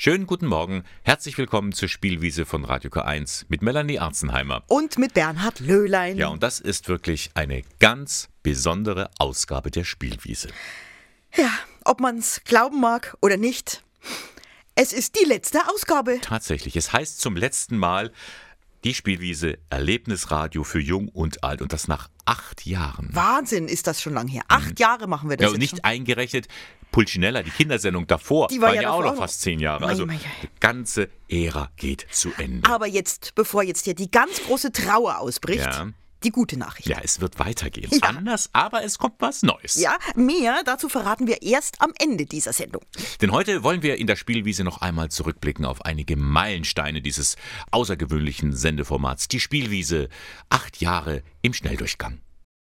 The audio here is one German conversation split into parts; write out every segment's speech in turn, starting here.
Schönen guten Morgen, herzlich willkommen zur Spielwiese von Radio K1 mit Melanie Arzenheimer. Und mit Bernhard Löhlein. Ja, und das ist wirklich eine ganz besondere Ausgabe der Spielwiese. Ja, ob man's glauben mag oder nicht, es ist die letzte Ausgabe. Tatsächlich, es heißt zum letzten Mal die Spielwiese Erlebnisradio für Jung und Alt und das nach acht Jahren. Wahnsinn, ist das schon lang her. Acht Jahre machen wir das Ja, und nicht schon. eingerechnet Pulcinella, die Kindersendung davor, Die war war ja ja auch noch. fast zehn Jahre. Mei, Also mei, mei. die ganze Ära geht zu Ende. Aber jetzt, bevor jetzt hier die ganz große Trauer ausbricht, Ja. Die gute Nachricht. Ja, es wird weitergehen. Ja. Anders, aber es kommt was Neues. Ja, mehr dazu verraten wir erst am Ende dieser Sendung. Denn heute wollen wir in der Spielwiese noch einmal zurückblicken auf einige Meilensteine dieses außergewöhnlichen Sendeformats. Die Spielwiese, acht Jahre im Schnelldurchgang.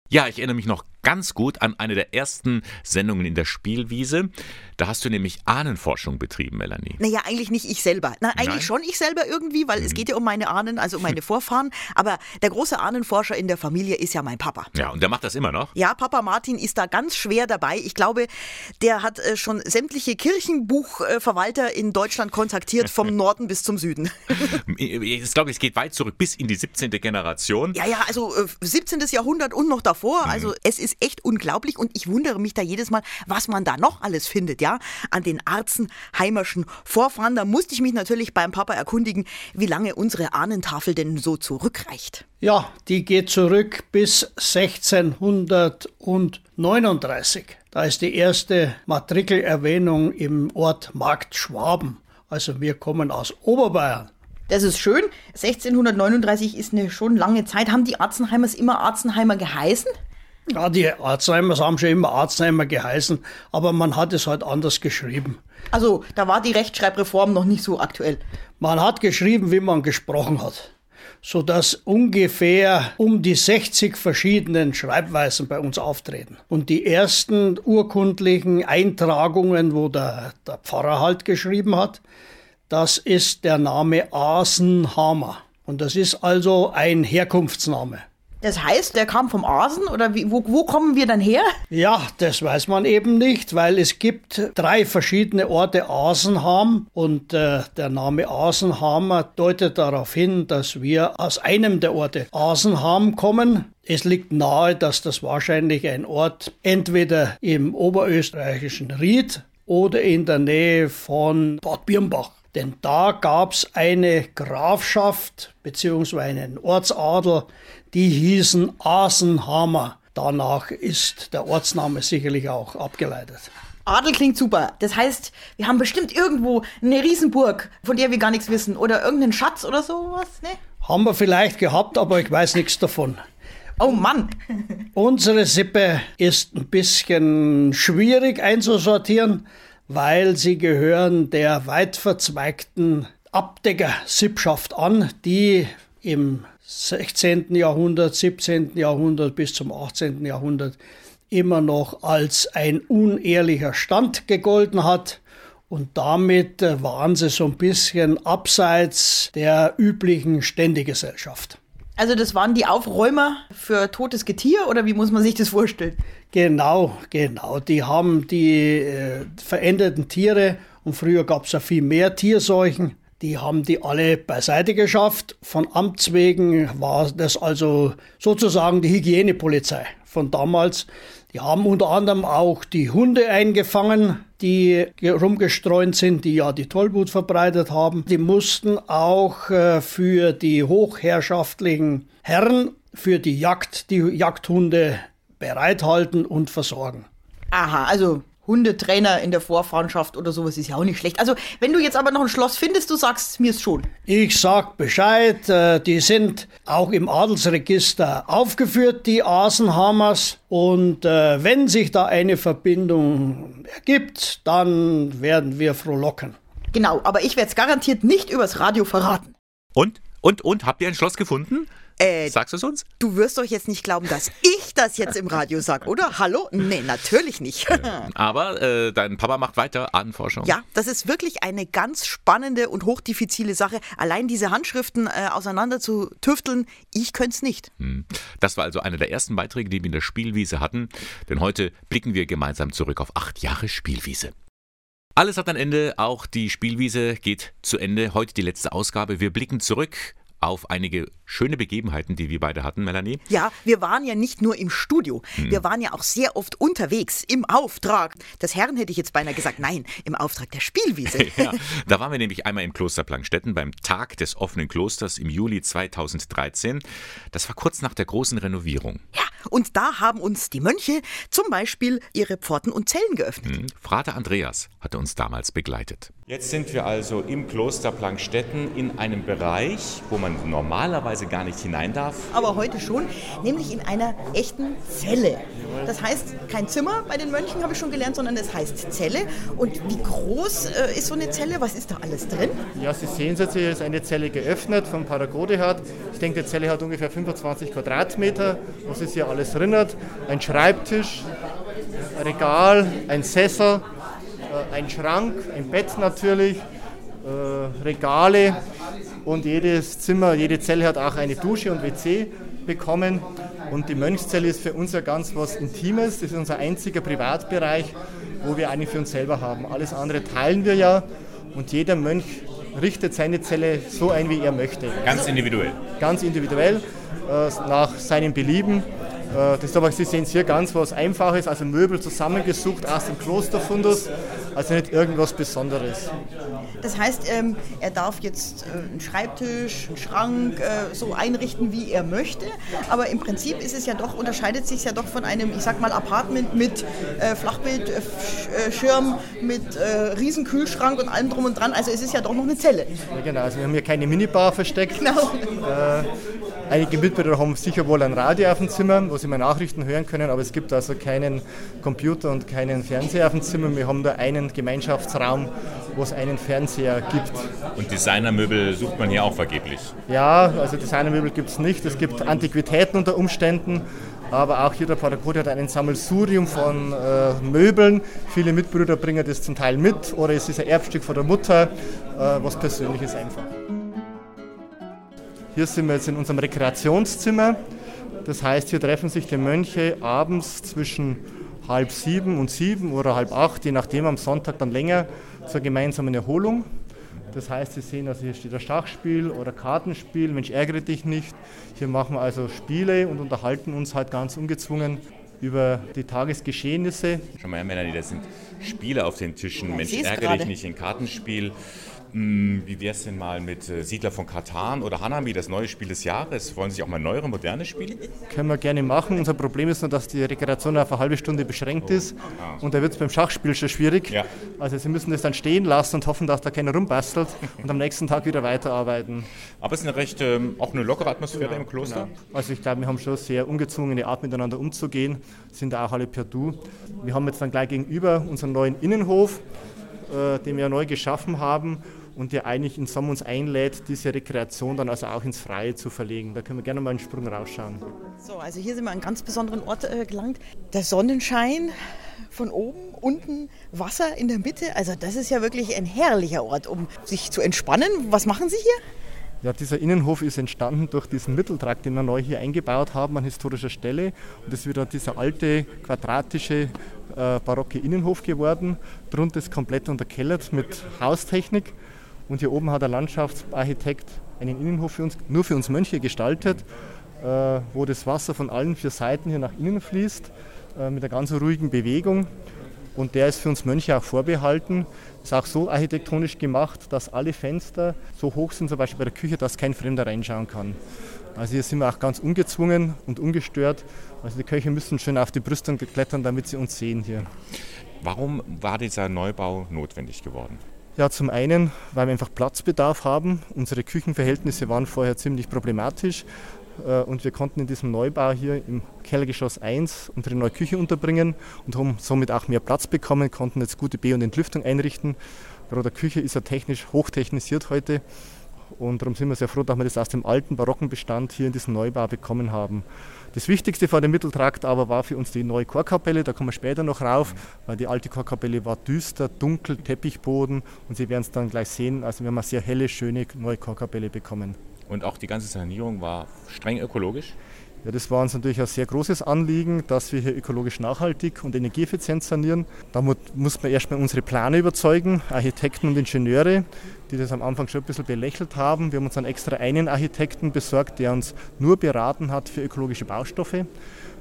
Ja, ich erinnere mich noch ganz gut an eine der ersten Sendungen in der Spielwiese. Da hast du nämlich Ahnenforschung betrieben, Melanie. Naja, eigentlich nicht ich selber. Na, eigentlich Nein? Mhm. schon ich selber irgendwie, weil es geht ja um meine Ahnen, also um meine Vorfahren. Aber der große Ahnenforscher in der Familie ist ja mein Papa. Ja, und der macht das immer noch. Ja, Papa Martin ist da ganz schwer dabei. Ich glaube, der hat äh, schon sämtliche Kirchenbuchverwalter in Deutschland kontaktiert, vom Norden bis zum Süden. Ich glaube, es geht weit zurück bis in die 17. Generation. Ja, ja, also äh, 17. Jahrhundert und noch davor. Also es ist echt unglaublich und ich wundere mich da jedes Mal, was man da noch alles findet, ja, an den Arzenheimerschen Vorfahren. Da musste ich mich natürlich beim Papa erkundigen, wie lange unsere Ahnentafel denn so zurückreicht. Ja, die geht zurück bis 1639. Da ist die erste Matrikelerwähnung im Ort Markt Schwaben. Also wir kommen aus Oberbayern. Das ist schön. 1639 ist eine schon lange Zeit. Haben die Arzenheimers immer Arzenheimer geheißen? Ja, die Arzneimers haben schon immer Arzheimer geheißen, aber man hat es halt anders geschrieben. Also, da war die Rechtschreibreform noch nicht so aktuell. Man hat geschrieben, wie man gesprochen hat, sodass ungefähr um die 60 verschiedenen Schreibweisen bei uns auftreten. Und die ersten urkundlichen Eintragungen, wo der, der Pfarrer halt geschrieben hat, das ist der Name Asenhammer. Und das ist also ein Herkunftsname. Das heißt, der kam vom Asen oder wie, wo, wo kommen wir dann her? Ja, das weiß man eben nicht, weil es gibt drei verschiedene Orte Asenham und äh, der Name Asenhamer deutet darauf hin, dass wir aus einem der Orte Asenham kommen. Es liegt nahe, dass das wahrscheinlich ein Ort entweder im oberösterreichischen Ried oder in der Nähe von Bad Birnbach. Denn da gab es eine Grafschaft bzw. einen Ortsadel, die hießen Asenhammer. Danach ist der Ortsname sicherlich auch abgeleitet. Adel klingt super. Das heißt, wir haben bestimmt irgendwo eine Riesenburg, von der wir gar nichts wissen. Oder irgendeinen Schatz oder sowas, ne? Haben wir vielleicht gehabt, aber ich weiß nichts davon. Oh Mann. Unsere Sippe ist ein bisschen schwierig einzusortieren, weil sie gehören der weit verzweigten Abdecker-Sippschaft an, die im 16. Jahrhundert, 17. Jahrhundert bis zum 18. Jahrhundert immer noch als ein unehrlicher Stand gegolten hat. Und damit äh, waren sie so ein bisschen abseits der üblichen Ständegesellschaft. Also das waren die Aufräumer für totes Getier oder wie muss man sich das vorstellen? Genau, genau. Die haben die äh, veränderten Tiere und früher gab es ja viel mehr Tierseuchen. Die haben die alle beiseite geschafft. Von Amts wegen war das also sozusagen die Hygienepolizei von damals. Die haben unter anderem auch die Hunde eingefangen, die rumgestreunt sind, die ja die Tollwut verbreitet haben. Die mussten auch äh, für die hochherrschaftlichen Herren, für die Jagd, die Jagdhunde bereithalten und versorgen. Aha, also Hundetrainer in der Vorfahrschaft oder sowas ist ja auch nicht schlecht. Also, wenn du jetzt aber noch ein Schloss findest, du sagst mir es schon. Ich sag Bescheid, äh, die sind auch im Adelsregister aufgeführt, die Asenhamers. Und äh, wenn sich da eine Verbindung ergibt, dann werden wir frohlocken. Genau, aber ich werde es garantiert nicht übers Radio verraten. Und, und, und, habt ihr ein Schloss gefunden? Äh, Sagst du es uns? du wirst doch jetzt nicht glauben, dass ich das jetzt im Radio sag, oder? Hallo? Nee, natürlich nicht. Aber äh, dein Papa macht weiter Ahnenforschung. Ja, das ist wirklich eine ganz spannende und hochdifizile Sache. Allein diese Handschriften äh, auseinander zu tüfteln, ich könnte es nicht. Hm. Das war also einer der ersten Beiträge, die wir in der Spielwiese hatten. Denn heute blicken wir gemeinsam zurück auf acht Jahre Spielwiese. Alles hat ein Ende, auch die Spielwiese geht zu Ende. Heute die letzte Ausgabe. Wir blicken zurück auf einige schöne Begebenheiten, die wir beide hatten, Melanie. Ja, wir waren ja nicht nur im Studio, hm. wir waren ja auch sehr oft unterwegs im Auftrag. des Herren hätte ich jetzt beinahe gesagt, nein, im Auftrag der Spielwiese. ja, da waren wir nämlich einmal im Kloster Plankstetten beim Tag des offenen Klosters im Juli 2013. Das war kurz nach der großen Renovierung. Ja, und da haben uns die Mönche zum Beispiel ihre Pforten und Zellen geöffnet. Hm. Frater Andreas hatte uns damals begleitet. Jetzt sind wir also im Kloster Plankstetten in einem Bereich, wo man normalerweise gar nicht hinein darf. Aber heute schon, nämlich in einer echten Zelle. Das heißt, kein Zimmer bei den Mönchen habe ich schon gelernt, sondern es heißt Zelle. Und wie groß äh, ist so eine Zelle? Was ist da alles drin? Ja, Sie sehen es jetzt, hier ist eine Zelle geöffnet von Paragodehardt. Ich denke, die Zelle hat ungefähr 25 Quadratmeter. Was ist hier alles drin? Ein Schreibtisch, ein Regal, ein Sessel, äh, ein Schrank, ein Bett natürlich, äh, Regale und jedes Zimmer, jede Zelle hat auch eine Dusche und WC bekommen. Und die Mönchszelle ist für uns ja ganz was Intimes. Das ist unser einziger Privatbereich, wo wir eigentlich für uns selber haben. Alles andere teilen wir ja und jeder Mönch richtet seine Zelle so ein, wie er möchte. Ganz individuell. Ganz individuell, äh, nach seinem Belieben. Äh, das ist aber, Sie sehen es hier ganz was Einfaches, also Möbel zusammengesucht aus dem Klosterfundus, also nicht irgendwas Besonderes. Das heißt, ähm, er darf jetzt äh, einen Schreibtisch, einen Schrank äh, so einrichten, wie er möchte, aber im Prinzip ist es ja doch, unterscheidet sich ja doch von einem, ich sag mal, Apartment mit äh, Flachbildschirm, äh, mit äh, Riesenkühlschrank und allem drum und dran, also es ist ja doch noch eine Zelle. Ja, genau, also wir haben hier keine Minibar versteckt. Genau. Einige Mitbürger haben sicher wohl ein Radio auf dem Zimmer, wo sie mal Nachrichten hören können, aber es gibt also keinen Computer und keinen Fernseher auf dem Zimmer. Wir haben da einen Gemeinschaftsraum, wo es einen Fernseher gibt. Und Designermöbel sucht man hier auch vergeblich? Ja, also Designermöbel gibt es nicht. Es gibt Antiquitäten unter Umständen. Aber auch hier der Paracodi hat ein Sammelsurium von äh, Möbeln. Viele Mitbrüder bringen das zum Teil mit oder es ist ein Erbstück von der Mutter, äh, was Persönliches einfach. Hier sind wir jetzt in unserem Rekreationszimmer. Das heißt, hier treffen sich die Mönche abends zwischen halb sieben und sieben oder halb acht, je nachdem am Sonntag dann länger, zur gemeinsamen Erholung. Das heißt, Sie sehen, also hier steht ein Schachspiel oder Kartenspiel, Mensch, ärgere dich nicht. Hier machen wir also Spiele und unterhalten uns halt ganz ungezwungen über die Tagesgeschehnisse. Schau mal, Melanie, das sind Spiele auf den Tischen. Mensch, ärgere dich nicht, ein Kartenspiel. Hm, wie wäre es denn mal mit äh, Siedler von Katan oder Hanami, das neue Spiel des Jahres? Wollen Sie sich auch mal neuere, moderne Spiele? Können wir gerne machen. Unser Problem ist nur, dass die Rekreation auf eine halbe Stunde beschränkt oh. ist. Ah. Und da wird es beim Schachspiel schon schwierig. Ja. Also Sie müssen das dann stehen lassen und hoffen, dass da keiner rumbastelt und am nächsten Tag wieder weiterarbeiten. Aber es ist eine recht, ähm, auch eine lockere Atmosphäre genau, im Kloster? Genau. Also ich glaube, wir haben schon sehr ungezwungene Art miteinander umzugehen, sind da auch alle per Du. Wir haben jetzt dann gleich gegenüber unseren neuen Innenhof, äh, den wir neu geschaffen haben und der eigentlich in Sommer uns einlädt, diese Rekreation dann also auch ins Freie zu verlegen. Da können wir gerne mal einen Sprung rausschauen. So, also hier sind wir an einem ganz besonderen Ort äh, gelangt. Der Sonnenschein von oben, unten Wasser in der Mitte. Also das ist ja wirklich ein herrlicher Ort, um sich zu entspannen. Was machen Sie hier? Ja, dieser Innenhof ist entstanden durch diesen Mitteltrakt, den wir neu hier eingebaut haben an historischer Stelle. Und das wird dann dieser alte, quadratische, äh, barocke Innenhof geworden. Drunter ist komplett unterkellert mit Haustechnik. Und hier oben hat der Landschaftsarchitekt einen Innenhof für uns, nur für uns Mönche gestaltet, äh, wo das Wasser von allen vier Seiten hier nach innen fließt, äh, mit einer ganz ruhigen Bewegung. Und der ist für uns Mönche auch vorbehalten. Ist auch so architektonisch gemacht, dass alle Fenster so hoch sind, zum Beispiel bei der Küche, dass kein Fremder reinschauen kann. Also hier sind wir auch ganz ungezwungen und ungestört. Also die Köche müssen schön auf die Brüstung klettern, damit sie uns sehen hier. Warum war dieser Neubau notwendig geworden? Ja, zum einen, weil wir einfach Platzbedarf haben. Unsere Küchenverhältnisse waren vorher ziemlich problematisch äh, und wir konnten in diesem Neubau hier im Kellergeschoss 1 unsere neue Küche unterbringen und haben somit auch mehr Platz bekommen, konnten jetzt gute Be- und Entlüftung einrichten. Roder Küche ist ja technisch hochtechnisiert heute und darum sind wir sehr froh, dass wir das aus dem alten barocken Bestand hier in diesem Neubau bekommen haben. Das Wichtigste vor dem Mitteltrakt aber war für uns die neue Chorkapelle, da kommen wir später noch rauf, weil die alte Chorkapelle war düster, dunkel, Teppichboden und Sie werden es dann gleich sehen, also wir haben eine sehr helle, schöne neue Chorkapelle bekommen. Und auch die ganze Sanierung war streng ökologisch? Ja, das war uns natürlich ein sehr großes Anliegen, dass wir hier ökologisch nachhaltig und energieeffizient sanieren. Da muss man erstmal unsere Planer überzeugen, Architekten und Ingenieure, die das am Anfang schon ein bisschen belächelt haben. Wir haben uns dann extra einen Architekten besorgt, der uns nur beraten hat für ökologische Baustoffe,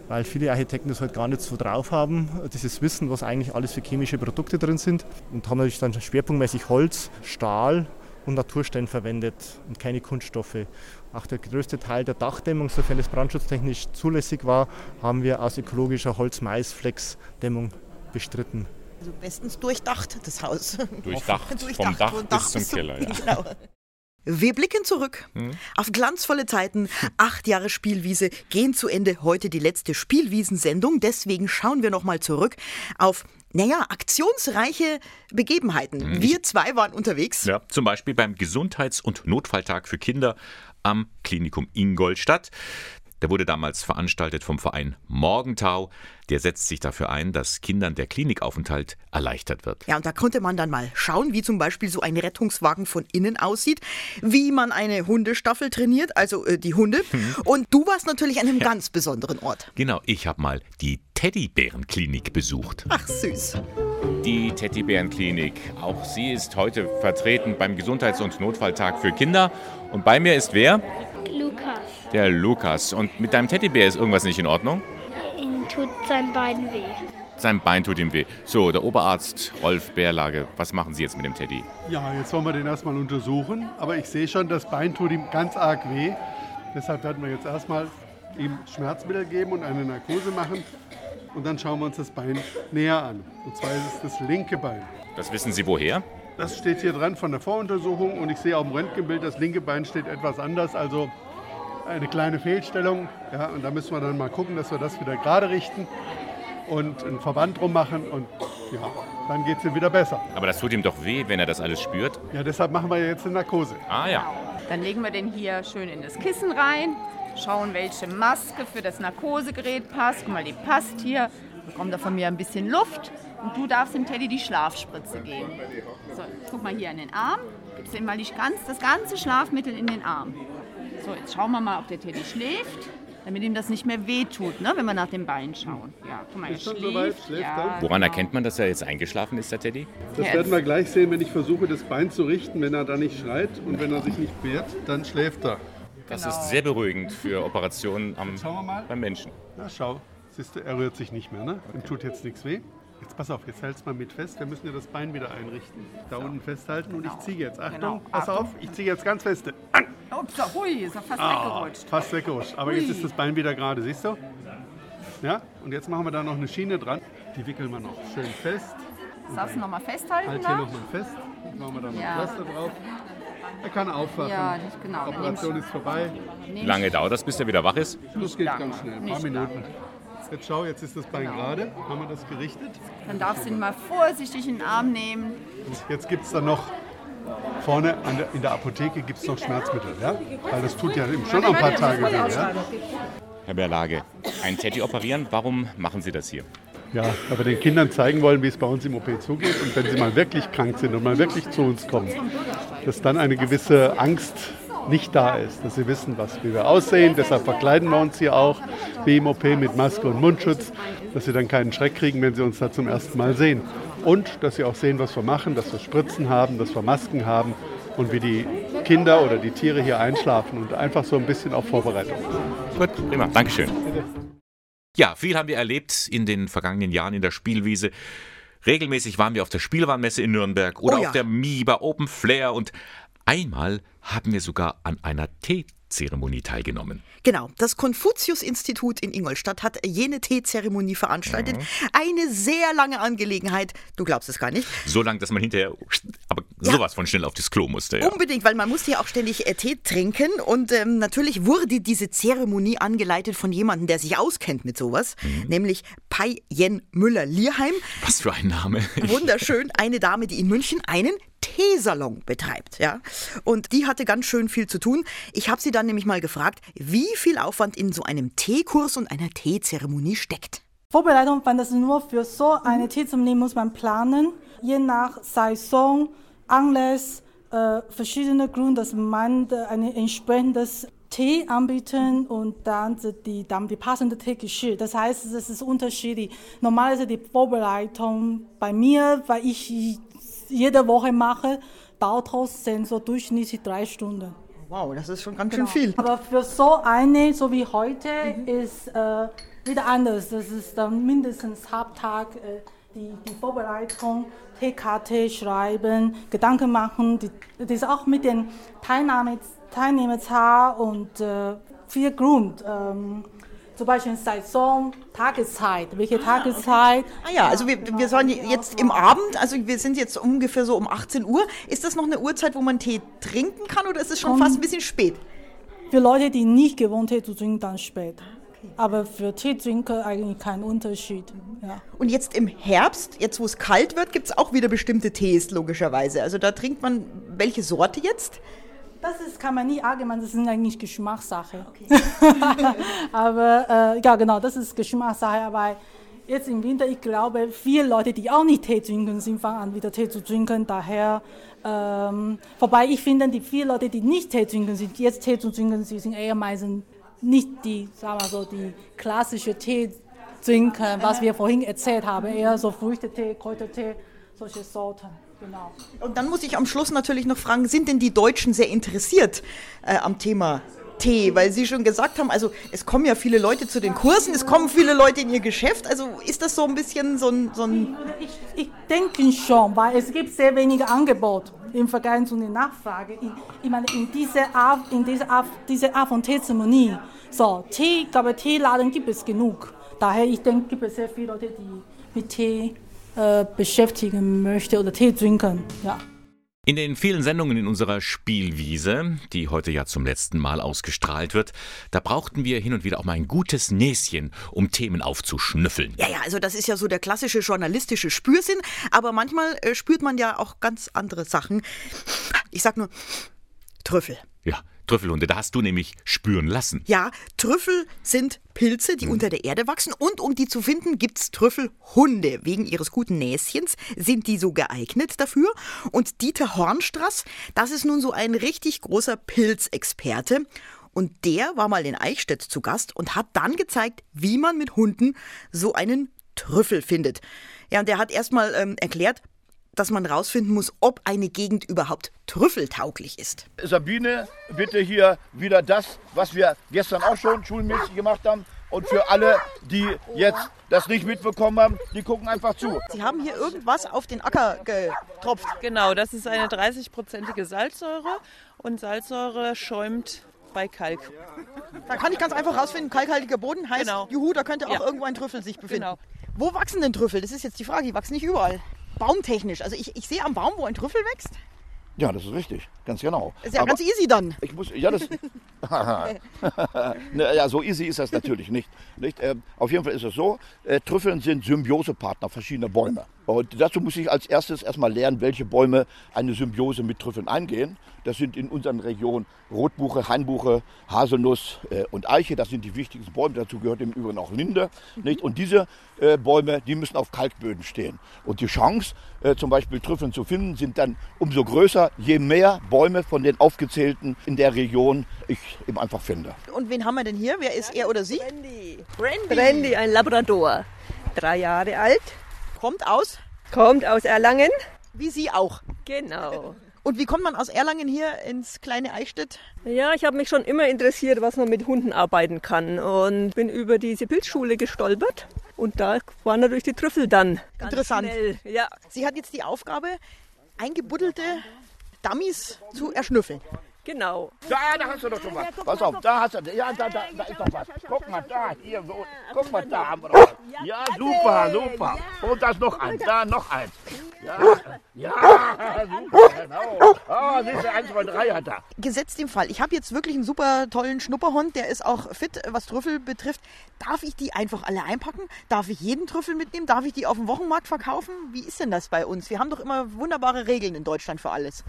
weil viele Architekten das halt gar nicht so drauf haben, dieses Wissen, was eigentlich alles für chemische Produkte drin sind. Und haben natürlich dann schwerpunktmäßig Holz, Stahl und Naturstein verwendet und keine Kunststoffe. Auch der größte Teil der Dachdämmung, sofern es brandschutztechnisch zulässig war, haben wir aus ökologischer Holz-Mais-Flex-Dämmung bestritten. Also bestens durchdacht, das Haus. Durchdacht, durchdacht vom Dach, Dach bis zum Keller. Ja. Genau. Wir blicken zurück hm. auf glanzvolle Zeiten. Acht Jahre Spielwiese gehen zu Ende. Heute die letzte Spielwiesensendung. Deswegen schauen wir nochmal zurück auf naja, aktionsreiche Begebenheiten. Hm. Wir zwei waren unterwegs. Ja, zum Beispiel beim Gesundheits- und Notfalltag für Kinder am Klinikum Ingolstadt. Der wurde damals veranstaltet vom Verein Morgentau. Der setzt sich dafür ein, dass Kindern der Klinikaufenthalt erleichtert wird. Ja, und da konnte man dann mal schauen, wie zum Beispiel so ein Rettungswagen von innen aussieht, wie man eine Hundestaffel trainiert, also äh, die Hunde. Hm. Und du warst natürlich an einem ja. ganz besonderen Ort. Genau, ich habe mal die Teddybärenklinik besucht. Ach süß. Die Teddybärenklinik. Auch sie ist heute vertreten beim Gesundheits- und Notfalltag für Kinder. Und bei mir ist wer? Lukas. Der Lukas. Und mit deinem Teddybär ist irgendwas nicht in Ordnung? Ihm tut sein Bein weh. Sein Bein tut ihm weh. So, der Oberarzt Rolf Bärlage, was machen Sie jetzt mit dem Teddy? Ja, jetzt wollen wir den erstmal untersuchen. Aber ich sehe schon, das Bein tut ihm ganz arg weh. Deshalb werden wir jetzt erstmal ihm Schmerzmittel geben und eine Narkose machen. Und dann schauen wir uns das Bein näher an. Und zwar ist es das linke Bein. Das wissen Sie woher? Das steht hier dran von der Voruntersuchung und ich sehe auf dem Röntgenbild, das linke Bein steht etwas anders, also eine kleine Fehlstellung. Ja, und da müssen wir dann mal gucken, dass wir das wieder gerade richten und einen Verband drum machen und ja, dann geht es ihm wieder besser. Aber das tut ihm doch weh, wenn er das alles spürt. Ja, deshalb machen wir jetzt eine Narkose. Ah ja. Dann legen wir den hier schön in das Kissen rein, schauen, welche Maske für das Narkosegerät passt. Guck mal, die passt hier. Bekommt er von mir ein bisschen Luft und du darfst dem Teddy die Schlafspritze geben. So, guck mal hier in den Arm. Gibst ihm mal die ganz, das ganze Schlafmittel in den Arm. So, jetzt schauen wir mal, ob der Teddy schläft, damit ihm das nicht mehr wehtut, ne, wenn wir nach dem Bein schauen. Ja, guck mal, er schläft. Soweit, schläft ja, Woran genau. erkennt man, dass er jetzt eingeschlafen ist, der Teddy? Das ja, werden wir gleich sehen, wenn ich versuche, das Bein zu richten. Wenn er da nicht schreit und wenn er sich nicht wehrt, dann schläft er. Das genau. ist sehr beruhigend für Operationen am, beim Menschen. Na, schau. Siehst du, er rührt sich nicht mehr. Ne? Okay. Ihm tut jetzt nichts weh. Jetzt pass auf, jetzt hältst mal mit fest. Wir müssen ja das Bein wieder einrichten. Da so. unten festhalten und ich genau. ziehe jetzt. Achtung, genau. pass Achtung. auf, ich ziehe jetzt ganz feste. An. Ups, hui, ist er fast ah, weggerutscht. Fast weggerutscht. Aber hui. jetzt ist das Bein wieder gerade, siehst du? Ja, und jetzt machen wir da noch eine Schiene dran. Die wickeln wir noch schön fest. Darfst du noch mal festhalten? Halt hier noch mal fest. Machen wir da noch ja. Pflaster drauf. Er kann aufwachen. Ja, nicht genau. Die Operation ist vorbei. Wie lange dauert das, bis er wieder wach ist? Das geht ganz schnell, ein paar Minuten. Jetzt schau, jetzt ist das Bein genau. gerade. Haben wir das gerichtet? Dann darfst du ihn mal vorsichtig in den Arm nehmen. Jetzt gibt es dann noch vorne der, in der Apotheke gibt es noch Schmerzmittel, ja? Weil das tut ja schon ein paar Tage weh, ja? Herr Berlage, ein Teddy operieren, warum machen Sie das hier? Ja, weil wir den Kindern zeigen wollen, wie es bei uns im OP zugeht. Und wenn sie mal wirklich krank sind und mal wirklich zu uns kommen, dass dann eine gewisse Angst nicht da ist, dass sie wissen, was, wie wir aussehen. Deshalb verkleiden wir uns hier auch, wie im OP mit Maske und Mundschutz, dass sie dann keinen Schreck kriegen, wenn sie uns da zum ersten Mal sehen. Und dass sie auch sehen, was wir machen, dass wir Spritzen haben, dass wir Masken haben und wie die Kinder oder die Tiere hier einschlafen und einfach so ein bisschen auf Vorbereitung. Gut, prima, Dankeschön. Ja, viel haben wir erlebt in den vergangenen Jahren in der Spielwiese. Regelmäßig waren wir auf der Spielwarenmesse in Nürnberg oder oh ja. auf der MIBA Open Flair und Einmal haben wir sogar an einer Teezeremonie teilgenommen. Genau, das Konfuzius-Institut in Ingolstadt hat jene Teezeremonie veranstaltet. Mhm. Eine sehr lange Angelegenheit. Du glaubst es gar nicht. So lang, dass man hinterher aber ja. sowas von schnell auf das Klo musste. Ja. Unbedingt, weil man musste ja auch ständig äh, Tee trinken. Und ähm, natürlich wurde diese Zeremonie angeleitet von jemandem, der sich auskennt mit sowas, mhm. nämlich Pai Yen Müller-Lierheim. Was für ein Name. Wunderschön. Eine Dame, die in München einen Teesalon betreibt. Ja? Und die hatte ganz schön viel zu tun. Ich habe sie dann nämlich mal gefragt, wie viel Aufwand in so einem Teekurs und einer Teezeremonie steckt. Vorbereitung, wenn das nur für so eine Teezeremonie muss man planen, je nach Saison, Anlass, äh, verschiedene Gründe, dass man ein entsprechendes Tee anbieten und dann die, dann die passende Teegeschirr. Das heißt, es ist unterschiedlich. Normalerweise die Vorbereitung bei mir, weil ich jede Woche mache, dauert trotzdem so durchschnittlich drei Stunden. Wow, das ist schon ganz genau. schön viel. Aber für so eine, so wie heute, mhm. ist äh, wieder anders. Das ist dann mindestens Halbtag äh, die, die Vorbereitung, TKT schreiben, Gedanken machen. Die, das ist auch mit den Teilnahme, Teilnehmerzahl und äh, viel Grund. Ähm, zum Beispiel Saison, Tageszeit, welche ah, Tageszeit. Okay. Ah ja, also wir, wir sollen jetzt im Abend, also wir sind jetzt ungefähr so um 18 Uhr. Ist das noch eine Uhrzeit, wo man Tee trinken kann oder ist es schon um, fast ein bisschen spät? Für Leute, die nicht gewohnt Tee zu trinken, dann spät. Aber für Teetrinker eigentlich kein Unterschied. Ja. Und jetzt im Herbst, jetzt wo es kalt wird, gibt es auch wieder bestimmte Tees, logischerweise. Also da trinkt man welche Sorte jetzt? Das ist, kann man nie allgemein, das ist eigentlich Geschmackssache. Okay. aber äh, ja, genau, das ist Geschmackssache. Aber jetzt im Winter, ich glaube, viele Leute, die auch nicht Tee trinken, sind fangen an, wieder Tee zu trinken. Daher, ähm, wobei ich finde, die vielen Leute, die nicht Tee trinken, sind jetzt Tee zu trinken, sie sind eher meistens nicht die, sagen wir so, die klassische Tee trinken, was wir vorhin erzählt haben, eher so Früchtetee, Kräutertee, solche Sorten. Genau. Und dann muss ich am Schluss natürlich noch fragen, sind denn die Deutschen sehr interessiert äh, am Thema Tee? Weil Sie schon gesagt haben, also es kommen ja viele Leute zu den Kursen, es kommen viele Leute in Ihr Geschäft. Also ist das so ein bisschen so ein... So ein ich, ich denke schon, weil es gibt sehr wenige Angebote im Vergleich zu der Nachfrage. Ich, ich meine, in dieser Art, in dieser Art, diese Art von Teezeremonie, so, Tee, ich glaube, Teeladen gibt es genug. Daher, ich denke, gibt es sehr viele Leute, die mit Tee äh, beschäftigen möchten oder Tee trinken. Ja. In den vielen Sendungen in unserer Spielwiese, die heute ja zum letzten Mal ausgestrahlt wird, da brauchten wir hin und wieder auch mal ein gutes Näschen, um Themen aufzuschnüffeln. Ja, ja, also das ist ja so der klassische journalistische Spürsinn, aber manchmal äh, spürt man ja auch ganz andere Sachen. Ich sag nur Trüffel. Ja, Trüffelhunde, da hast du nämlich spüren lassen. Ja, Trüffel sind Pilze, die hm. unter der Erde wachsen und um die zu finden, gibt's Trüffelhunde. Wegen ihres guten Näschens sind die so geeignet dafür. Und Dieter Hornstrass, das ist nun so ein richtig großer Pilzexperte. Und der war mal in Eichstätt zu Gast und hat dann gezeigt, wie man mit Hunden so einen Trüffel findet. Ja, und der hat erstmal ähm, erklärt, dass man rausfinden muss, ob eine Gegend überhaupt trüffeltauglich ist. Sabine, bitte hier wieder das, was wir gestern auch schon schulmäßig gemacht haben. Und für alle, die jetzt das nicht mitbekommen haben, die gucken einfach zu. Sie haben hier irgendwas auf den Acker getropft. Genau, das ist eine 30-prozentige Salzsäure und Salzsäure schäumt bei Kalk. Da kann ich ganz einfach rausfinden, kalkhaltiger Boden heißt, genau. juhu, da könnte auch ja. irgendwo ein Trüffel sich befinden. Genau. Wo wachsen denn Trüffel? Das ist jetzt die Frage, die wachsen nicht überall baumtechnisch. Also ich, ich sehe am Baum, wo ein Trüffel wächst. Ja, das ist richtig, ganz genau. Ist ja Aber ganz easy dann. Ich muss, ja, das. ja, so easy ist das natürlich nicht. nicht? Äh, auf jeden Fall ist es so: äh, Trüffeln sind Symbiosepartner verschiedener Bäume. Und dazu muss ich als erstes erstmal lernen, welche Bäume eine Symbiose mit Trüffeln eingehen. Das sind in unseren Regionen Rotbuche, Hainbuche, Haselnuss äh, und Eiche. Das sind die wichtigsten Bäume. Dazu gehört im Übrigen auch Linde. Mhm. Nicht? Und diese äh, Bäume, die müssen auf Kalkböden stehen. Und die Chance, äh, zum Beispiel Trüffeln zu finden, sind dann umso größer, je mehr Bäume von den aufgezählten in der Region ich eben einfach finde. Und wen haben wir denn hier? Wer ist er oder sie? Brandy. Brandy, Brandy ein Labrador. Drei Jahre alt. Kommt aus? Kommt aus Erlangen. Wie Sie auch. Genau. Und wie kommt man aus Erlangen hier ins kleine Eichstätt? Ja, ich habe mich schon immer interessiert, was man mit Hunden arbeiten kann und bin über diese Pilzschule gestolpert und da waren natürlich die Trüffel dann. Interessant. Schnell. Ja. Sie hat jetzt die Aufgabe, eingebuddelte Dummies zu erschnüffeln. Genau. Da, da hast du doch schon was. Pass auf, da hast du, ja, da, da, da ist doch was. Guck mal, da, hier, so, guck mal, da haben wir doch was. Ja, super, super. Und da ist noch eins, da noch eins. Ja, ja, super, genau. Ah, siehst du, eins, zwei, drei hat er. Gesetzt im Fall, ich habe jetzt wirklich einen super tollen Schnupperhund, der ist auch fit, was Trüffel betrifft. Darf ich die einfach alle einpacken? Darf ich jeden Trüffel mitnehmen? Darf ich die auf dem Wochenmarkt verkaufen? Wie ist denn das bei uns? Wir haben doch immer wunderbare Regeln in Deutschland für alles.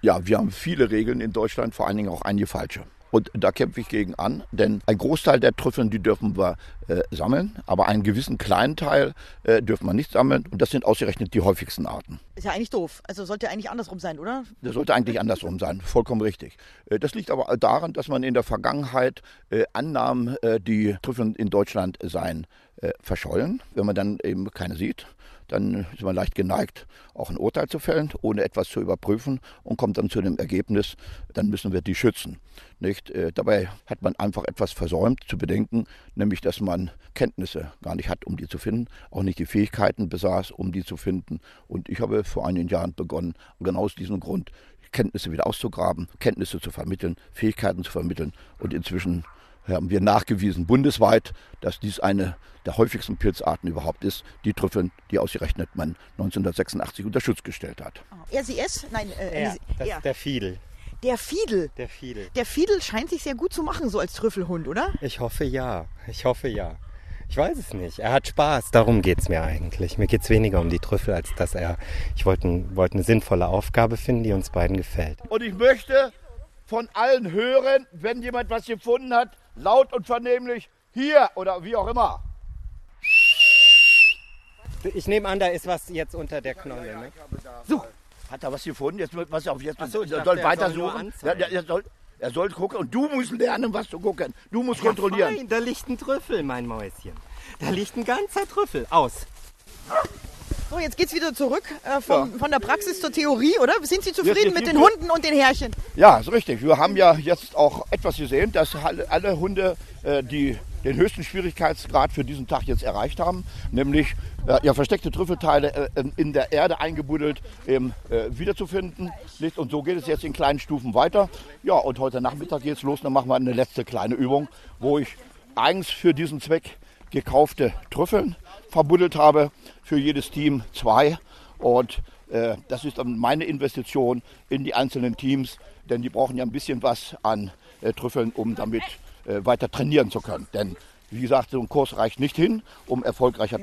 Ja, wir haben viele Regeln in Deutschland, vor allen Dingen auch einige falsche. Und da kämpfe ich gegen an, denn ein Großteil der Trüffeln, die dürfen wir äh, sammeln, aber einen gewissen kleinen Teil äh, dürfen wir nicht sammeln. Und das sind ausgerechnet die häufigsten Arten. Ist ja eigentlich doof. Also sollte eigentlich andersrum sein, oder? Das sollte eigentlich andersrum sein, vollkommen richtig. Äh, das liegt aber daran, dass man in der Vergangenheit äh, annahm, äh, die Trüffeln in Deutschland seien äh, verschollen, wenn man dann eben keine sieht dann ist man leicht geneigt, auch ein Urteil zu fällen, ohne etwas zu überprüfen und kommt dann zu dem Ergebnis, dann müssen wir die schützen. Nicht? Äh, dabei hat man einfach etwas versäumt zu bedenken, nämlich dass man Kenntnisse gar nicht hat, um die zu finden, auch nicht die Fähigkeiten besaß, um die zu finden. Und ich habe vor einigen Jahren begonnen, genau aus diesem Grund Kenntnisse wieder auszugraben, Kenntnisse zu vermitteln, Fähigkeiten zu vermitteln und inzwischen haben wir nachgewiesen bundesweit, dass dies eine der häufigsten Pilzarten überhaupt ist, die Trüffeln, die ausgerechnet man 1986 unter Schutz gestellt hat. RCS? Nein, äh, ja, das ist der Fiedel. Der Fiedel. Der Fiedel. Der Fiedel scheint sich sehr gut zu machen, so als Trüffelhund, oder? Ich hoffe ja. Ich hoffe ja. Ich weiß es nicht. Er hat Spaß, darum geht es mir eigentlich. Mir geht es weniger um die Trüffel, als dass er. Ich wollte wollt eine sinnvolle Aufgabe finden, die uns beiden gefällt. Und ich möchte von allen hören, wenn jemand was gefunden hat, laut und vernehmlich hier oder wie auch immer. Ich nehme an, da ist was jetzt unter der Knolle. Ne? So, hat er was gefunden? Jetzt was auf jetzt so, er soll er weiter suchen. Ja, er, soll, er soll gucken und du musst lernen, was zu gucken. Du musst kontrollieren. Nein, da liegt ein Trüffel, mein Mäuschen. Da liegt ein ganzer Trüffel. Aus. So, jetzt geht's wieder zurück äh, vom, von der Praxis zur Theorie, oder? Sind Sie zufrieden mit den Hunden und den Härchen? Ja, ist richtig. Wir haben ja jetzt auch etwas gesehen, dass alle, Hunde äh, die den höchsten Schwierigkeitsgrad für diesen Tag jetzt erreicht haben, nämlich äh, ja, versteckte Trüffelteile äh, in der Erde eingebuddelt eben, äh, wiederzufinden. Und so geht es jetzt in kleinen Stufen weiter. Ja, und heute Nachmittag geht es los, dann machen wir eine letzte kleine Übung, wo ich eigens für diesen Zweck gekaufte Trüffeln verbuddelt habe, für jedes Team zwei. Und äh, das ist dann meine Investition in die einzelnen Teams, denn die brauchen ja ein bisschen was an äh, Trüffeln, um damit äh, weiter trainieren zu können. Denn wie gesagt, so ein Kurs reicht nicht hin, um erfolgreicher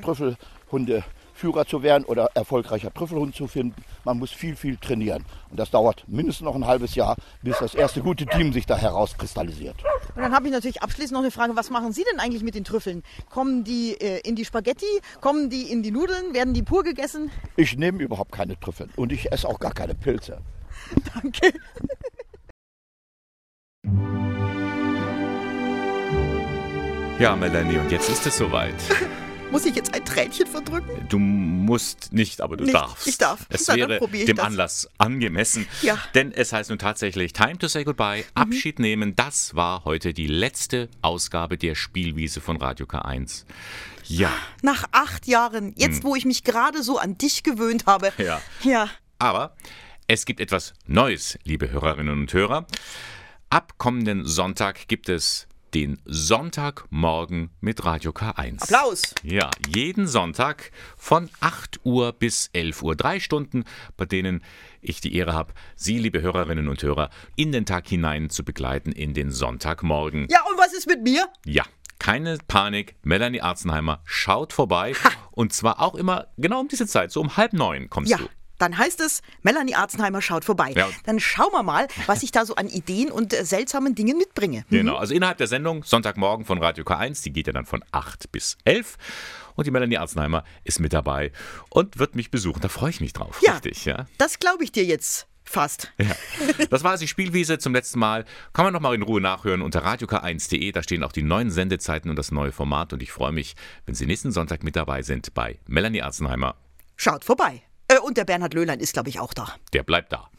Trüffelhundeführer zu werden oder erfolgreicher Trüffelhund zu finden. Man muss viel, viel trainieren. Und das dauert mindestens noch ein halbes Jahr, bis das erste gute Team sich da herauskristallisiert. Und dann habe ich natürlich abschließend noch eine Frage, was machen Sie denn eigentlich mit den Trüffeln? Kommen die äh, in die Spaghetti? Kommen die in die Nudeln? Werden die pur gegessen? Ich nehme überhaupt keine Trüffeln und ich esse auch gar keine Pilze. Danke. Ja, Melanie, und jetzt ist es soweit. Muss ich jetzt ein Tränchen verdrücken? Du musst nicht, aber du Nicht, darfst. ich darf. Es Na, wäre dem das. Anlass angemessen. Ja. Denn es heißt nun tatsächlich Time to say goodbye, Mhm. Abschied nehmen. Das war heute die letzte Ausgabe der Spielwiese von Radio K1. Ja, Nach acht Jahren, jetzt wo ich mich gerade so an dich gewöhnt habe. Hm. ja. Ja. Aber es gibt etwas Neues, liebe Hörerinnen und Hörer. Ab kommenden Sonntag gibt es den Sonntagmorgen mit Radio K1. Applaus. Ja, jeden Sonntag von 8 Uhr bis 11 Uhr. Drei Stunden, bei denen ich die Ehre habe, Sie, liebe Hörerinnen und Hörer, in den Tag hinein zu begleiten in den Sonntagmorgen. Ja, und was ist mit mir? Ja, keine Panik. Melanie Arzenheimer schaut vorbei. Und zwar auch immer genau um diese Zeit, so um halb neun kommst Ja. du. Dann heißt es, Melanie Arzenheimer schaut vorbei. Ja. Dann schauen wir mal, was ich da so an Ideen und äh, seltsamen Dingen mitbringe. Genau, also innerhalb der Sendung Sonntagmorgen von Radio K1, die geht ja dann von 8 bis 11. Und die Melanie Arzenheimer ist mit dabei und wird mich besuchen. Da freue ich mich drauf. Ja. Richtig, ja. Das glaube ich dir jetzt fast. Ja. Das war also die Spielwiese zum letzten Mal. Kann man noch mal in Ruhe nachhören unter radiok1.de. Da stehen auch die neuen Sendezeiten und das neue Format. Und ich freue mich, wenn Sie nächsten Sonntag mit dabei sind bei Melanie Arzenheimer. Schaut vorbei. Äh, und der Bernhard Löhlein ist, glaube ich, auch da. Der bleibt da.